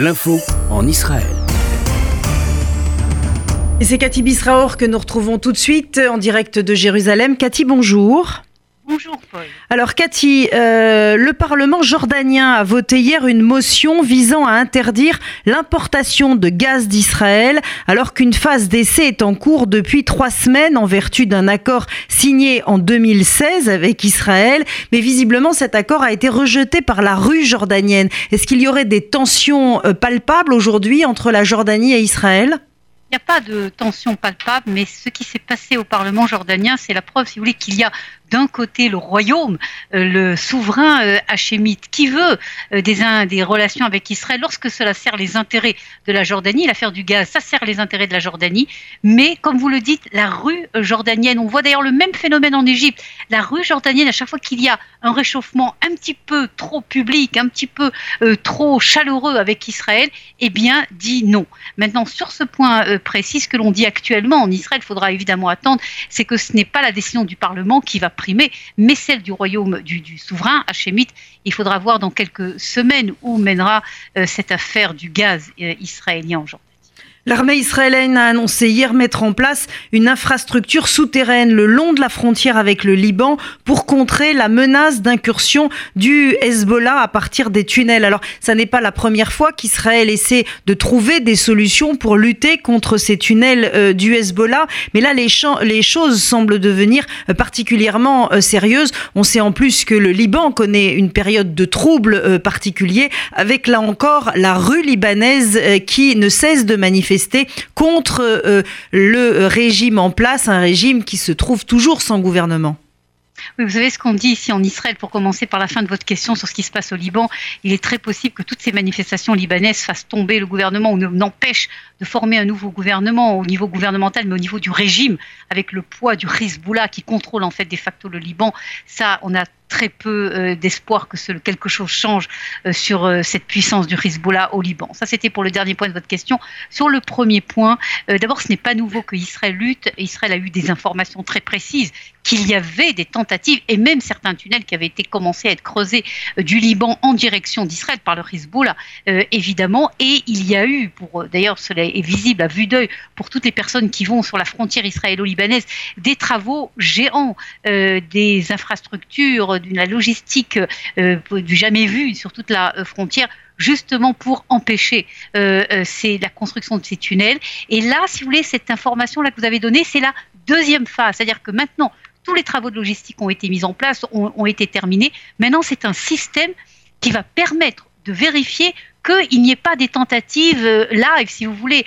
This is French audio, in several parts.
L'info en Israël. Et c'est Cathy Bisraor que nous retrouvons tout de suite en direct de Jérusalem. Cathy, bonjour. Bonjour Paul. Alors Cathy, euh, le Parlement jordanien a voté hier une motion visant à interdire l'importation de gaz d'Israël alors qu'une phase d'essai est en cours depuis trois semaines en vertu d'un accord signé en 2016 avec Israël. Mais visiblement cet accord a été rejeté par la rue jordanienne. Est-ce qu'il y aurait des tensions euh, palpables aujourd'hui entre la Jordanie et Israël? Il n'y a pas de tension palpable, mais ce qui s'est passé au Parlement jordanien, c'est la preuve, si vous voulez, qu'il y a d'un côté le royaume, euh, le souverain euh, hachémite, qui veut euh, des, relations avec Israël lorsque cela sert les intérêts de la Jordanie. L'affaire du gaz, ça sert les intérêts de la Jordanie. Mais comme vous le dites, la rue jordanienne, on voit d'ailleurs le même phénomène en Égypte. La rue jordanienne, à chaque fois qu'il y a un réchauffement un petit peu trop public, un petit peu trop chaleureux avec Israël, eh bien, dit non. Maintenant, sur ce point précis, ce que l'on dit actuellement en Israël, il faudra évidemment attendre, c'est que ce n'est pas la décision du Parlement qui va mais celle du royaume du, souverain hachémite. Il faudra voir dans quelques semaines où mènera euh, cette affaire du gaz euh, israélien aujourd'hui. L'armée israélienne a annoncé hier mettre en place une infrastructure souterraine le long de la frontière avec le Liban pour contrer la menace d'incursion du Hezbollah à partir des tunnels. Alors, ça n'est pas la première fois qu'Israël essaie de trouver des solutions pour lutter contre ces tunnels euh, du Hezbollah, mais là, les, choses semblent devenir euh, particulièrement euh, sérieuses. On sait en plus que le Liban connaît une période de troubles particuliers avec là encore la rue libanaise qui ne cesse de manifester contre euh, le régime en place, un régime qui se trouve toujours sans gouvernement. Vous savez ce qu'on dit ici en Israël, pour commencer par la fin de votre question sur ce qui se passe au Liban, il est très possible que toutes ces manifestations libanaises fassent tomber le gouvernement ou n'empêchent de former un nouveau gouvernement au niveau gouvernemental, mais au niveau du régime, avec le poids du Hezbollah qui contrôle en fait de facto le Liban. Ça, on a très peu euh, d'espoir que quelque chose change euh, sur euh, cette puissance du Hezbollah au Liban. Ça, c'était pour le dernier point de votre question. Sur le premier point, d'abord, ce n'est pas nouveau que Israël lutte. Israël a eu des informations très précises qu'il y avait des tentatives et même certains tunnels qui avaient été commencés à être creusés du Liban en direction d'Israël par le Hezbollah, évidemment. Et il y a eu, pour d'ailleurs, cela est visible à vue d'œil pour toutes les personnes qui vont sur la frontière israélo-libanaise, des travaux géants, des infrastructures d'une logistique euh, du jamais vu sur toute la euh, frontière justement pour empêcher euh, la construction de ces tunnels. Et là, si vous voulez, cette information là que vous avez donnée, c'est la deuxième phase, c'est-à-dire que maintenant tous les travaux de logistique ont été mis en place, ont, été terminés. Maintenant, c'est un système qui va permettre de vérifier qu'il n'y ait pas des tentatives live, si vous voulez,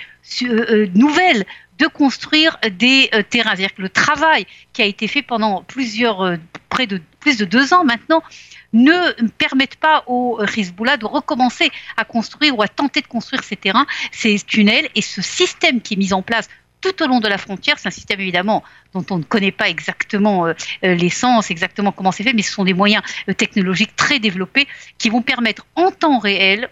nouvelles de construire des terrains. C'est-à-dire que le travail qui a été fait pendant plusieurs, près de plus de deux ans maintenant, ne permettent pas au Hezbollah de recommencer à construire ou à tenter de construire ces terrains, ces tunnels et ce système qui est mis en place tout au long de la frontière. C'est un système évidemment dont on ne connaît pas exactement euh, euh, l'essence, exactement comment c'est fait, mais ce sont des moyens euh, technologiques très développés qui vont permettre en temps réel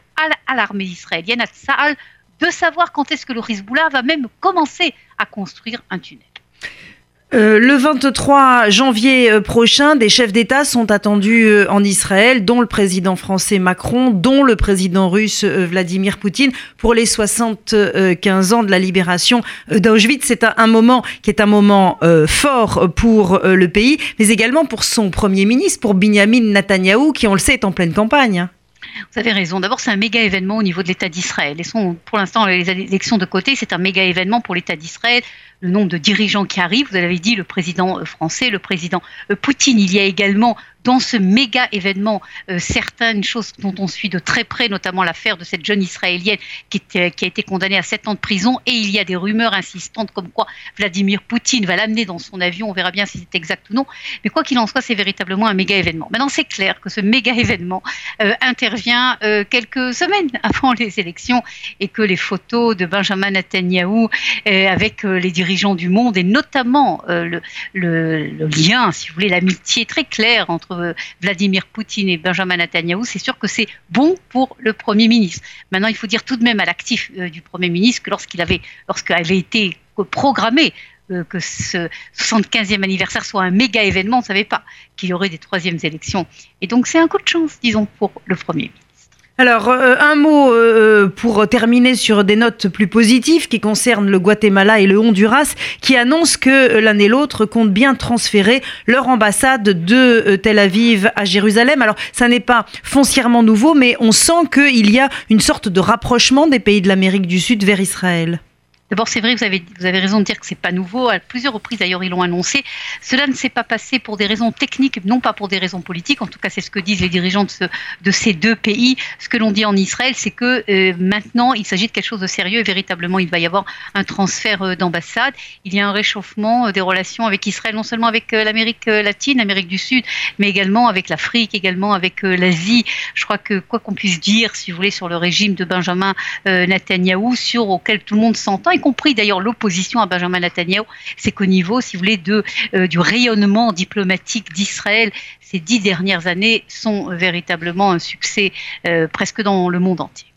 à l'armée israélienne, à Tsahal, de savoir quand est-ce que le Hezbollah va même commencer à construire un tunnel. Euh, le 23 janvier euh, prochain, des chefs d'État sont attendus euh, en Israël, dont le président français Macron, dont le président russe Vladimir Poutine, pour les 75 ans de la libération d'Auschwitz. C'est un, moment qui est un moment fort pour le pays, mais également pour son premier ministre, pour Benjamin Netanyahou, qui, on le sait, est en pleine campagne. Vous avez raison. D'abord, c'est un méga événement au niveau de l'État d'Israël. Pour l'instant les élections de côté. C'est un méga événement pour l'État d'Israël le nombre de dirigeants qui arrivent. Vous l'avez dit, le président français, le président Poutine. Il y a également dans ce méga événement euh, certaines choses dont on suit de très près, notamment l'affaire de cette jeune israélienne qui, a été condamnée à 7 ans de prison. Et il y a des rumeurs insistantes comme quoi Vladimir Poutine va l'amener dans son avion. On verra bien si c'est exact ou non. Mais quoi qu'il en soit, c'est véritablement un méga événement. Maintenant, c'est clair que ce méga événement euh, intervient euh, quelques semaines avant les élections et que les photos de Benjamin Netanyahu avec les dirigeants du monde et notamment le, le, lien, si vous voulez, l'amitié très claire entre euh, Vladimir Poutine et Benjamin Netanyahu, c'est sûr que c'est bon pour le Premier ministre. Maintenant, il faut dire tout de même à l'actif euh, du Premier ministre que lorsqu'il avait, lorsqu'avait été programmé euh, que ce 75e anniversaire soit un méga événement, on ne savait pas qu'il y aurait des troisièmes élections. Et donc c'est un coup de chance, disons, pour le Premier ministre. Alors, euh, un mot euh, pour terminer sur des notes plus positives qui concernent le Guatemala et le Honduras, qui annoncent que l'un et l'autre comptent bien transférer leur ambassade de euh, Tel Aviv à Jérusalem. Alors, ça n'est pas foncièrement nouveau, mais on sent qu'il y a une sorte de rapprochement des pays de l'Amérique du Sud vers Israël. D'abord, c'est vrai, vous avez, vous avez raison de dire que c'est pas nouveau. À plusieurs reprises, d'ailleurs, ils l'ont annoncé. Cela ne s'est pas passé pour des raisons techniques, non pas pour des raisons politiques. En tout cas, c'est ce que disent les dirigeants de, ce, de ces deux pays. Ce que l'on dit en Israël, c'est que euh, maintenant, il s'agit de quelque chose de sérieux. Véritablement, il va y avoir un transfert euh, d'ambassade. Il y a un réchauffement euh, des relations avec Israël, non seulement avec l'Amérique latine, l'Amérique du Sud, mais également avec l'Afrique, également avec l'Asie. Je crois que quoi qu'on puisse dire, si vous voulez, sur le régime de Benjamin Netanyahou, sur auquel tout le monde s'entend, compris d'ailleurs l'opposition à Benjamin Netanyahu, c'est qu'au niveau, si vous voulez, euh, du rayonnement diplomatique d'Israël, ces dix dernières années sont véritablement un succès euh, presque dans le monde entier.